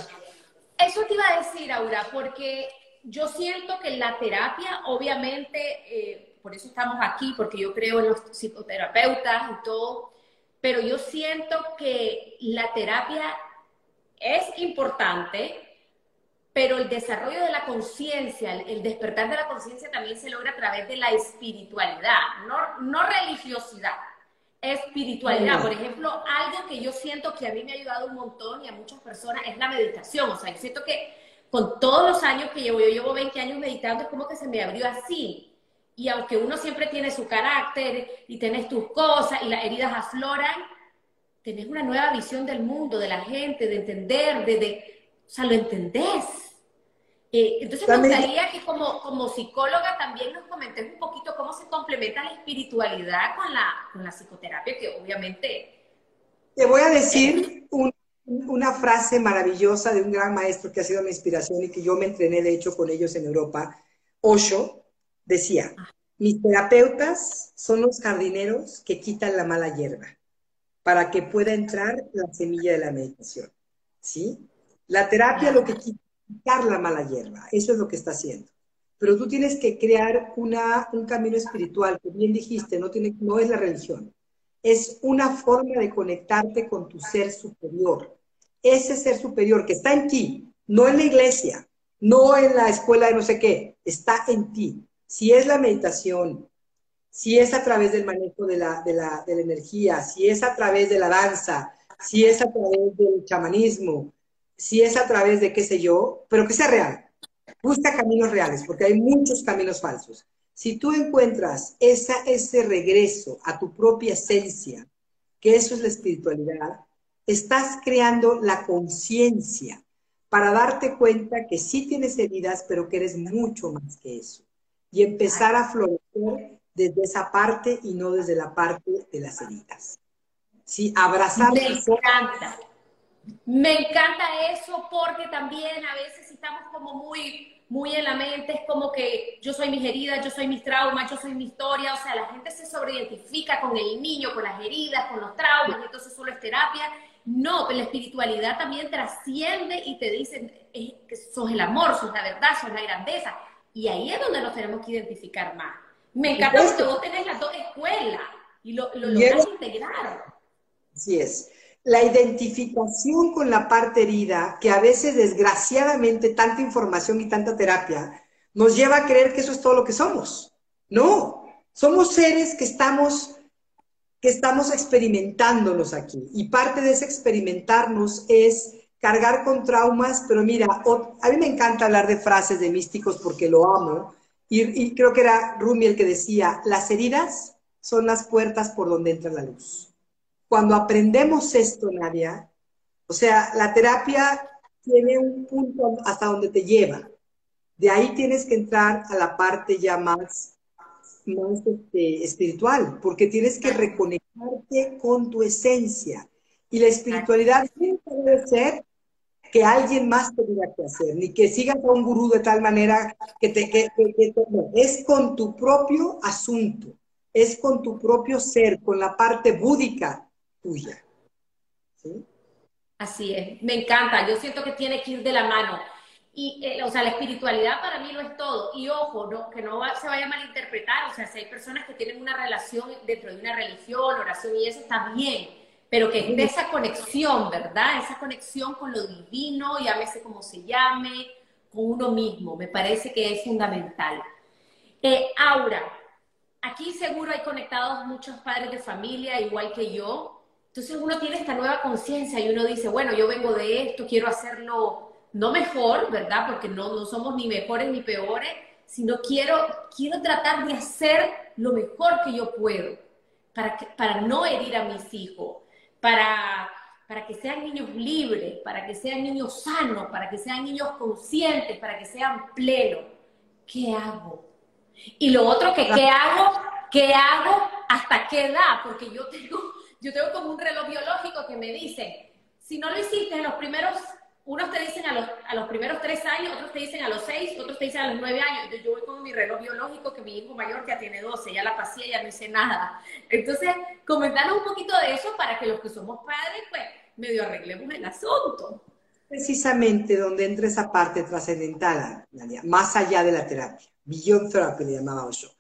eso te iba a decir, Aura, porque yo siento que la terapia, obviamente, eh, por eso estamos aquí, porque yo creo en los psicoterapeutas y todo, pero yo siento que la terapia es importante, pero el desarrollo de la conciencia, el despertar de la conciencia también se logra a través de la espiritualidad, no, no religiosidad, espiritualidad. Por ejemplo, algo que yo siento que a mí me ha ayudado un montón y a muchas personas es la meditación. O sea, yo siento que con todos los años que llevo, yo llevo 20 años meditando, es como que se me abrió así y aunque uno siempre tiene su carácter y tenés tus cosas y las heridas afloran, tenés una nueva visión del mundo, de la gente, de entender, de, o sea, lo entendés. Eh, entonces me gustaría que como, como psicóloga también nos comentes un poquito cómo se complementa la espiritualidad con la, con la psicoterapia, que obviamente... Te voy a decir una frase maravillosa de un gran maestro que ha sido mi inspiración y que yo me entrené, de hecho, con ellos en Europa, Osho, Decía, mis terapeutas son los jardineros que quitan la mala hierba para que pueda entrar la semilla de la meditación. ¿Sí? La terapia lo que quita quitar la mala hierba, eso es lo que está haciendo. Pero tú tienes que crear una, un camino espiritual, que bien dijiste, no, tiene, no es la religión, es una forma de conectarte con tu ser superior. Ese ser superior que está en ti, no en la iglesia, no en la escuela de no sé qué, está en ti si es la meditación, si es a través del manejo de la, de la, de la energía, si es a través de la danza, si es a través del chamanismo, si es a través de qué sé yo, pero que sea real. Busca caminos reales, porque hay muchos caminos falsos. Si tú encuentras esa, ese regreso a tu propia esencia, que eso es la espiritualidad, estás creando la conciencia para darte cuenta que sí tienes heridas, pero que eres mucho más que eso. Y empezar a florecer desde esa parte y no desde la parte de las heridas. Sí, abrazar. Me encanta. Me encanta eso porque también a veces estamos como muy, muy en la mente, es como que yo soy mis heridas, yo soy mis traumas, yo soy mi historia, o sea, la gente se sobreidentifica con el niño, con las heridas, con los traumas, y entonces solo es terapia. No, pero la espiritualidad también trasciende y te dice que sos el amor, sos la verdad, sos la grandeza. Y ahí es donde nos tenemos que identificar más. Me encanta porque vos tenés las dos escuelas y lo, lo logras integrar. Así es. La identificación con la parte herida, que a veces desgraciadamente tanta información y tanta terapia nos lleva a creer que eso es todo lo que somos. No, somos seres que estamos que estamos experimentándonos aquí. Y parte de ese experimentarnos es cargar con traumas, pero mira, a mí me encanta hablar de frases de místicos porque lo amo, y, creo que era Rumi el que decía, las heridas son las puertas por donde entra la luz. Cuando aprendemos esto, Nadia, o sea, la terapia tiene un punto hasta donde te lleva. De ahí tienes que entrar a la parte ya más, más este, espiritual, porque tienes que reconectarte con tu esencia. Y la espiritualidad nunca debe ser que alguien más te diga qué hacer, ni que sigas a un gurú de tal manera que te... Que, es con tu propio asunto, es con tu propio ser, con la parte búdica tuya. Así es, me encanta, yo siento que tiene que ir de la mano. Y, eh, o sea, la espiritualidad para mí lo es todo. Y ojo, no, que no se vaya a malinterpretar. O sea, si hay personas que tienen una relación dentro de una religión, oración y eso está bien pero que es de esa conexión, ¿verdad? Esa conexión con lo divino, llámese como se llame, con uno mismo, me parece que es fundamental. Eh, Aura, aquí seguro hay conectados muchos padres de familia, igual que yo, entonces uno tiene esta nueva conciencia y uno dice, bueno, yo vengo de esto, quiero hacerlo no mejor, ¿verdad? Porque no, no somos ni mejores ni peores, sino quiero, quiero tratar de hacer lo mejor que yo puedo para, para no herir a mis hijos para, para que sean niños libres, para que sean niños sanos, para que sean niños conscientes, para que sean plenos. ¿Qué hago? Y lo otro que, ¿qué hago? ¿Qué hago? ¿Hasta qué edad? Porque yo tengo, yo tengo como un reloj biológico que me dice, si no lo hiciste en los primeros unos te dicen a los, a los primeros tres años, otros te dicen a los seis, otros te dicen a los nueve años. Yo, yo voy con mi reloj biológico, que mi hijo mayor ya tiene doce, ya la pasé, ya no hice nada. Entonces, comentanos un poquito de eso para que los que somos padres, pues, medio arreglemos el asunto. Precisamente donde entra esa parte trascendental, más allá de la terapia. Beyond therapy le llamaba yo.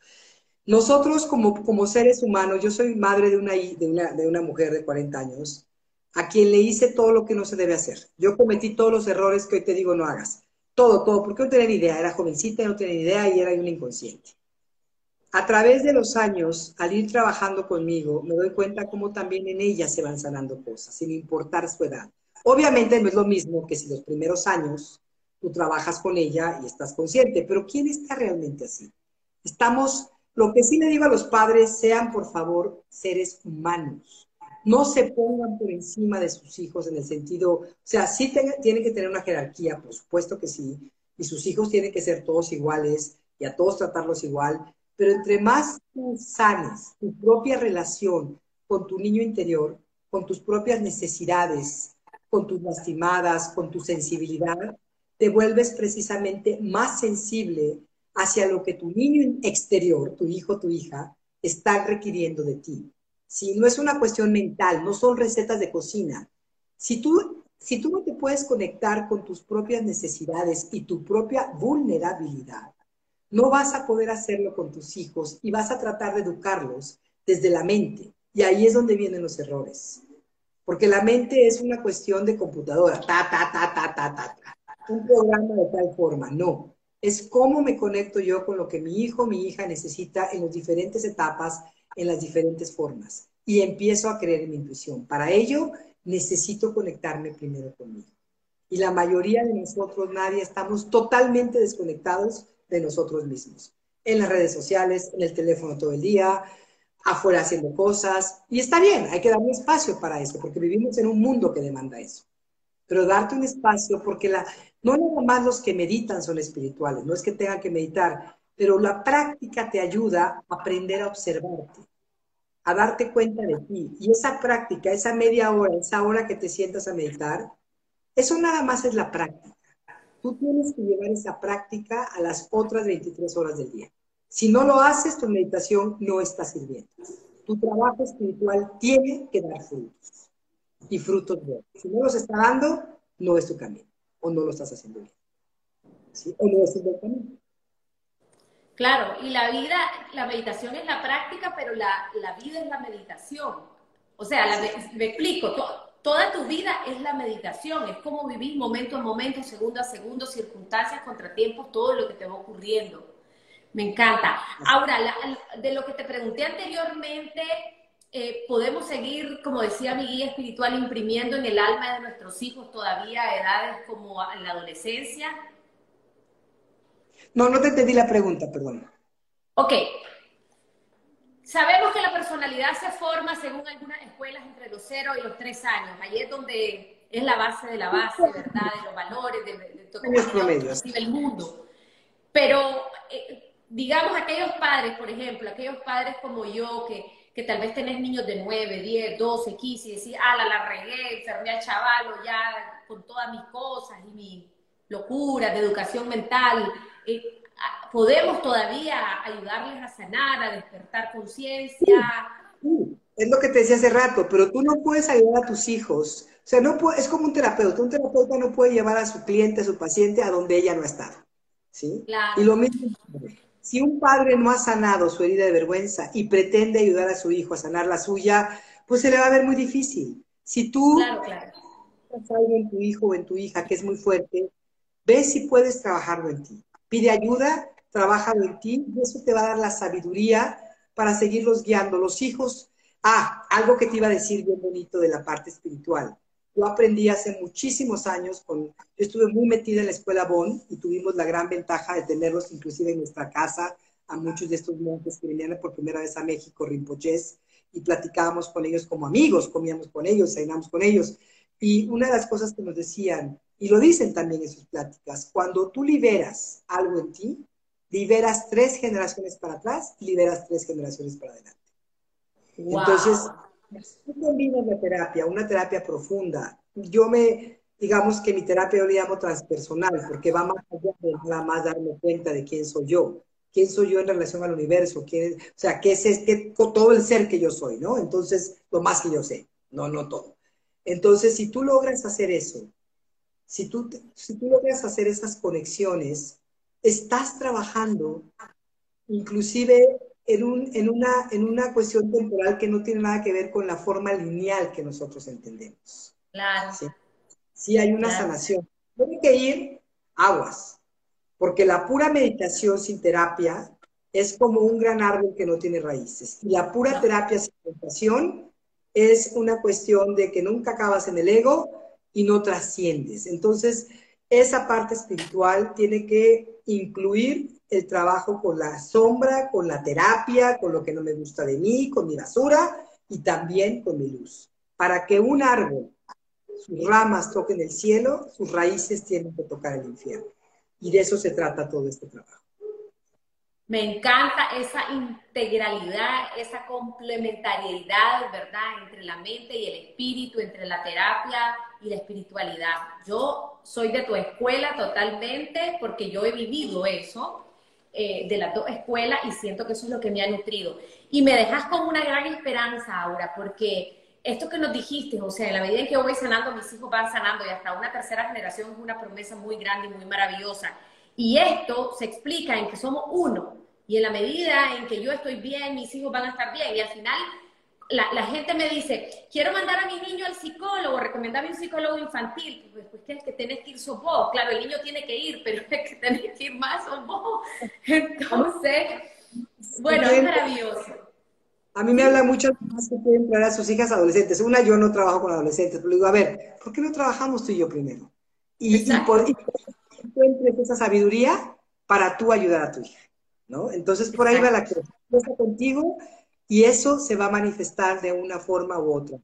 Nosotros como, como seres humanos, yo soy madre de una, de una, de una mujer de 40 años, a quien le hice todo lo que no se debe hacer. Yo cometí todos los errores que hoy te digo no hagas. Todo, todo, porque no tenía ni idea, era jovencita, no tenía idea y era un inconsciente. A través de los años, al ir trabajando conmigo, me doy cuenta cómo también en ella se van sanando cosas, sin importar su edad. Obviamente no es lo mismo que si los primeros años tú trabajas con ella y estás consciente, pero ¿quién está realmente así? Estamos, lo que sí le digo a los padres, sean por favor seres humanos. No se pongan por encima de sus hijos en el sentido, o sea, sí tienen que tener una jerarquía, por supuesto que sí, y sus hijos tienen que ser todos iguales y a todos tratarlos igual, pero entre más tú sanes tu propia relación con tu niño interior, con tus propias necesidades, con tus lastimadas, con tu sensibilidad, te vuelves precisamente más sensible hacia lo que tu niño exterior, tu hijo, tu hija, está requiriendo de ti. Si no es una cuestión mental, no son recetas de cocina. Si tú, si tú no te puedes conectar con tus propias necesidades y tu propia vulnerabilidad, no vas a poder hacerlo con tus hijos y vas a tratar de educarlos desde la mente. Y ahí es donde vienen los errores. Porque la mente es una cuestión de computadora, ta, ta, ta, ta, ta, ta. Un programa de tal forma, no. Es cómo me conecto yo con lo que mi hijo, mi hija necesita en las diferentes etapas, en las diferentes formas. Y empiezo a creer en mi intuición. Para ello, necesito conectarme primero conmigo. Y la mayoría de nosotros, nadie, estamos totalmente desconectados de nosotros mismos. En las redes sociales, en el teléfono todo el día, afuera haciendo cosas. Y está bien, hay que dar un espacio para eso, porque vivimos en un mundo que demanda eso. Pero darte un espacio, porque la, no nada más los que meditan son espirituales, no es que tengan que meditar, pero la práctica te ayuda a aprender a observarte, a darte cuenta de ti. Y esa práctica, esa media hora, esa hora que te sientas a meditar, eso nada más es la práctica. Tú tienes que llevar esa práctica a las otras 23 horas del día. Si no lo haces, tu meditación no está sirviendo. Tu trabajo espiritual tiene que dar frutos y frutos buenos. Si no los está dando, no es tu camino o no lo estás haciendo bien. Claro, y la vida, la meditación es la práctica, pero la, vida es la meditación. O sea, me, explico, toda tu vida es la meditación, es como vivir momento a momento, segundo a segundo, circunstancias, contratiempos, todo lo que te va ocurriendo. Me encanta. Ahora, de lo que te pregunté anteriormente, eh, podemos seguir, como decía mi guía espiritual, imprimiendo en el alma de nuestros hijos todavía a edades como en la adolescencia? No, no te entendí la pregunta, perdón. Ok. Sabemos que la personalidad se forma según algunas escuelas entre los 0 y los 3 años. Ahí es donde es la base de la base, ¿verdad? De los valores, de, de, todo el mundo. Pero, eh, digamos, aquellos padres, por ejemplo, aquellos padres como yo que que tal vez tenés niños de 9, 10, 12, 15 y decís, ah, la, la regué, enfermé al chavalo ya con todas mis cosas y mi locura de educación mental. Eh, ah, podemos todavía ayudarles a sanar, a despertar conciencia. Es lo que te decía hace rato, pero tú no puedes ayudar a tus hijos. O sea, no es como un terapeuta. Un terapeuta no puede llevar a su cliente, a su paciente, a donde ella no ha estado. ¿sí? Y lo mismo si un padre no ha sanado su herida de vergüenza y pretende ayudar a su hijo a sanar la suya, pues se le va a ver muy difícil. Si tú claro, algo en tu hijo o en tu hija que es muy fuerte, ve si puedes trabajarlo en ti. Pide ayuda, trabájalo en ti y eso te va a dar la sabiduría para seguirlos guiando. Los hijos, ah, algo que te iba a decir bien bonito de la parte espiritual. Yo aprendí hace muchísimos años, con, yo estuve muy metida en la escuela Bonn y tuvimos la gran ventaja de tenerlos inclusive en nuestra casa, a muchos de estos monjes que venían por primera vez a México, Rinpoches, y platicábamos con ellos como amigos, comíamos con ellos, cenamos con ellos. Y una de las cosas que nos decían, y lo dicen también en sus pláticas, cuando tú liberas algo en ti, liberas tres generaciones para atrás y liberas tres generaciones para adelante. Entonces, Tú combinas terapia, una terapia profunda. Yo me, digamos que mi terapia yo le llamo transpersonal, porque va más allá de nada más darme cuenta de quién soy yo. ¿Quién soy yo en relación al universo? ¿Quién, o sea, ¿qué es este, todo el ser que yo soy, no? Entonces, lo más que yo sé, no, no todo. Entonces, si tú logras hacer eso, si tú, si tú logras hacer esas conexiones, estás trabajando inclusive en, un, en, una, en una cuestión temporal que no tiene nada que ver con la forma lineal que nosotros entendemos. Claro. Sí, hay una sanación. Tiene que ir aguas, porque la pura meditación sin terapia es como un gran árbol que no tiene raíces. Y la pura terapia sin meditación es una cuestión de que nunca acabas en el ego y no trasciendes. Entonces, esa parte espiritual tiene que incluir el trabajo con la sombra, con la terapia, con lo que no me gusta de mí, con mi basura y también con mi luz. Para que un árbol, sus ramas toquen el cielo, sus raíces tienen que tocar el infierno. Y de eso se trata todo este trabajo. Me encanta esa integralidad, esa complementariedad, ¿verdad?, entre la mente y el espíritu, entre la terapia y la espiritualidad. Yo soy de tu escuela totalmente porque yo he vivido eso eh, de las dos escuelas y siento que eso es lo que me ha nutrido. Y me dejas con una gran esperanza ahora, porque esto que nos dijiste, o sea, en la medida en que yo voy sanando, mis hijos van sanando y hasta una tercera generación es una promesa muy grande y muy maravillosa. Y esto se explica en que somos uno. Y en la medida en que yo estoy bien, mis hijos van a estar bien. Y al final, la, gente me dice, quiero mandar a mi niño al psicólogo, recomendame un psicólogo infantil. Pues, pues que es que tenés que ir sos vos. Claro, el niño tiene que ir, pero es que tenés que ir más sos vos. Entonces, bueno, es maravilloso. A mí me habla mucho más que pueden traer a sus hijas adolescentes. Una, yo no trabajo con adolescentes, pero digo, a ver, ¿por qué no trabajamos tú y yo primero? Y, y por, y encuentres esa sabiduría para tú ayudar a tu hija, ¿no? Entonces, por ahí va la cosa. contigo y eso se va a manifestar de una forma u otra.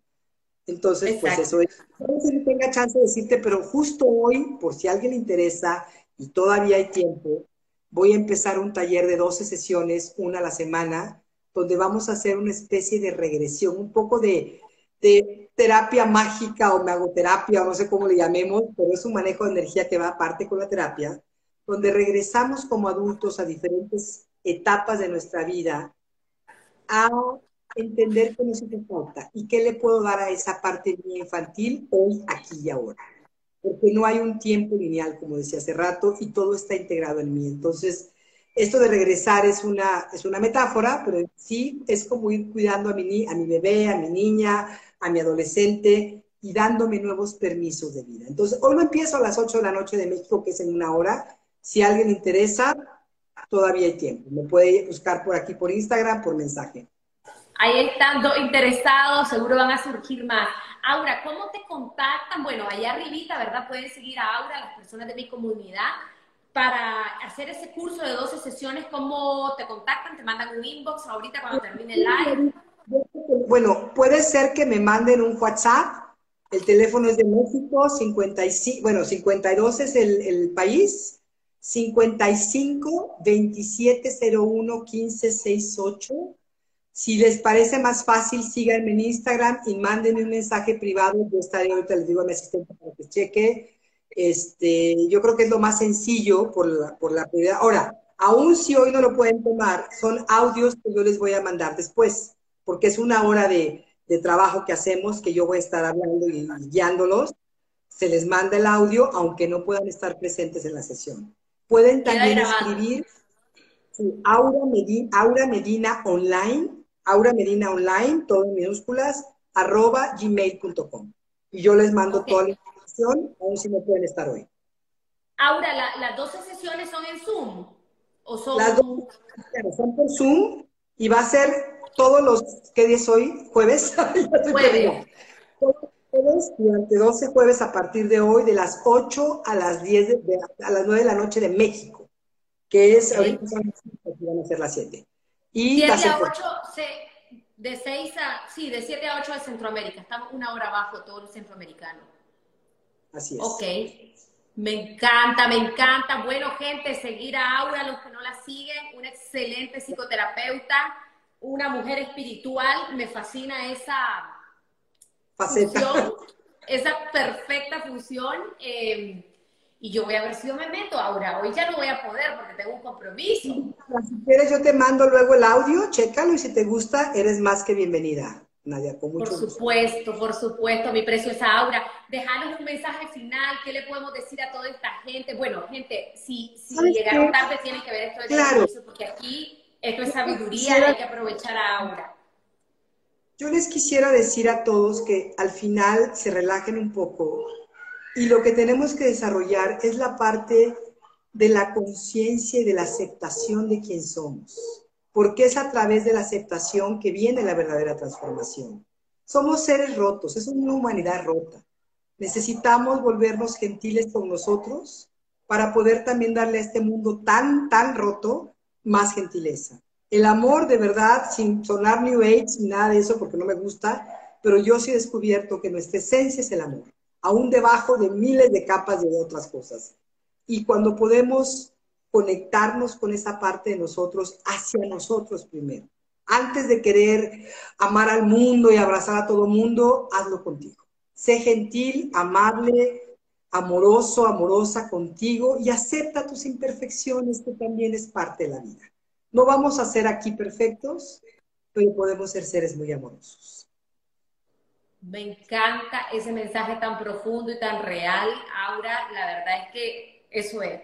Entonces, pues eso es. No sé si tenga chance de decirte, pero justo hoy, por si a alguien le interesa y todavía hay tiempo, voy a empezar un taller de 12 sesiones, una a la semana, donde vamos a hacer una especie de regresión, un poco de, de terapia mágica o magoterapia, o no sé cómo le llamemos, pero es un manejo de energía que va aparte con la terapia, donde regresamos como adultos a diferentes etapas de nuestra vida a entender qué nos hace falta y qué le puedo dar a esa parte mía infantil hoy, aquí y ahora. Porque no hay un tiempo lineal, como decía hace rato, y todo está integrado en mí. Entonces, esto de regresar es una, es una metáfora, pero sí es como ir cuidando a mi, a mi bebé, a mi niña, a mi adolescente y dándome nuevos permisos de vida. Entonces, hoy lo empiezo a las 8 de la noche de México, que es en una hora. Si alguien le interesa, todavía hay tiempo. Me puede buscar por aquí, por Instagram, por mensaje. Ahí estando interesados, seguro van a surgir más. Aura, ¿cómo te contactan? Bueno, allá arribita, ¿verdad? Pueden seguir a Aura, las personas de mi comunidad, para hacer ese curso de 12 sesiones. ¿Cómo te contactan? ¿Te mandan un inbox ahorita cuando termine el live? Bueno, puede ser que me manden un WhatsApp. El teléfono es de México, 55, bueno, 52 es el, el país, 55 2701 1568. Si les parece más fácil, síganme en Instagram y mándenme un mensaje privado. Yo estaré ahorita, les digo a mi asistente para que cheque. Este, yo creo que es lo más sencillo por la, por la prioridad. Ahora, aún si hoy no lo pueden tomar, son audios que yo les voy a mandar después, porque es una hora de, de trabajo que hacemos, que yo voy a estar hablando y guiándolos. Se les manda el audio, aunque no puedan estar presentes en la sesión. Pueden también escribir Aura, Medina, Aura Medina Online, Aura Medina Online, todo en minúsculas, arroba gmail.com. Y yo les mando toda la información, aún si no pueden estar hoy. Aura, ¿las 12 sesiones son en Zoom? ¿O son... Las 12 son por Zoom y va a ser todos los, ¿qué día es hoy? ¿Jueves? Jueves jueves durante 12 jueves a partir de hoy, de las 8 a las 10, de, a las 9 de la noche de México, que es, ahorita van a ser las 7. Y 7 a 8, de 6 a, sí, de 7 a 8 de Centroamérica, estamos una hora abajo todo el centroamericano. Así es. Ok, me encanta, me encanta. Bueno, gente, seguir a Aura, los que no la siguen, una excelente psicoterapeuta, una mujer espiritual, me fascina esa Esa perfecta función. Em, y yo voy a ver si yo me meto ahora. Hoy ya no voy a poder porque tengo un compromiso. Si quieres, yo te mando luego el audio, chécalo y si te gusta, eres más que bienvenida. Nadia, con mucho Por supuesto, por supuesto, mi preciosa Aura. Dejanos un mensaje final, ¿qué le podemos decir a toda esta gente? Bueno, gente, si, si llegaron tarde tienen que ver esto de claro. porque aquí esto es sabiduría hay que aprovechar a Aura. Yo les quisiera decir a todos que al final se relajen un poco y lo que tenemos que desarrollar es la parte de la conciencia y de la aceptación de quién somos, porque es a través de la aceptación que viene la verdadera transformación. Somos seres rotos, es una humanidad rota. Necesitamos volvernos gentiles con nosotros para poder también darle a este mundo tan, tan roto más gentileza. El amor de verdad, sin sonar New Age, sin nada de eso, porque no me gusta, pero yo sí he descubierto que nuestra esencia es el amor, aún debajo de miles de capas de otras cosas. Y cuando podemos conectarnos con esa parte de nosotros hacia nosotros primero, antes de querer amar al mundo y abrazar a todo mundo, hazlo contigo. Sé gentil, amable, amoroso, amorosa contigo y acepta tus imperfecciones, que también es parte de la vida. No vamos a ser aquí perfectos, pero podemos ser seres muy amorosos. Me encanta ese mensaje tan profundo y tan real, Aura. La verdad es que eso es.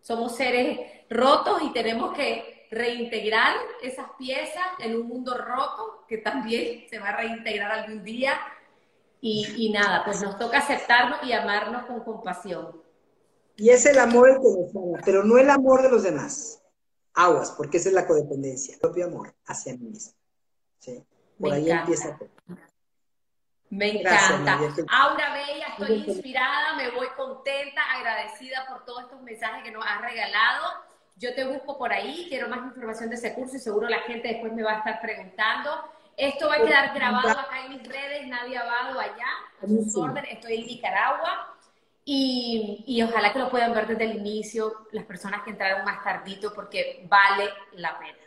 Somos seres rotos y tenemos que reintegrar esas piezas en un mundo roto que también se va a reintegrar algún día. Y, y nada, pues nos toca aceptarnos y amarnos con compasión. Y es el amor el que nos ama, pero no el amor de los demás. Aguas, porque esa es la codependencia, el propio amor hacia mí mismo. ¿sí? Por ahí empieza todo. Me encanta. Aura Bella, estoy inspirada, me voy contenta, agradecida por todos estos mensajes que nos has regalado. Yo te busco por ahí, quiero más información de ese curso y seguro la gente después me va a estar preguntando. Esto va a quedar grabado acá en mis redes, Nadia Abado allá, a sus órdenes, estoy en Nicaragua. Y, y, ojalá que lo puedan ver desde el inicio, las personas que entraron más tardito, porque vale la pena.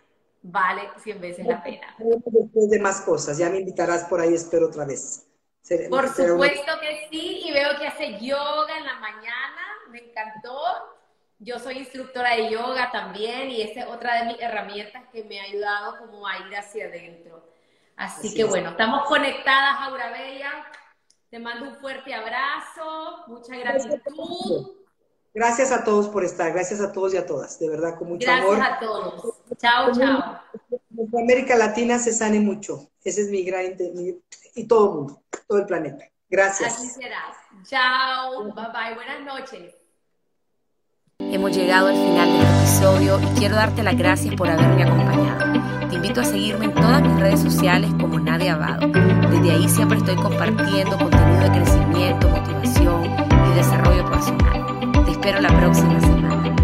Vale 100 veces la pena. Después de más cosas, ya me invitarás por ahí, espero otra vez. Por supuesto que sí, y veo que hace yoga en la mañana, me encantó. Yo soy instructora de yoga también y esa es otra de mis herramientas que me ha ayudado como a ir hacia adentro. Así, que bueno, estamos conectadas, Aura Bella. Te mando un fuerte abrazo, mucha gratitud. Gracias a todos por estar, gracias a todos y a todas, de verdad, con mucho amor. Gracias a todos. Chao, chao. América Latina se sane mucho. Ese es mi gran y todo el mundo, todo el planeta. Gracias. Así será. Chao, bye bye, buenas noches. Hemos llegado al final del episodio y quiero darte las gracias por haberme acompañado invito a seguirme en todas mis redes sociales como Nadia Abado. Desde ahí siempre estoy compartiendo contenido de crecimiento, motivación y desarrollo personal. Te espero la próxima semana.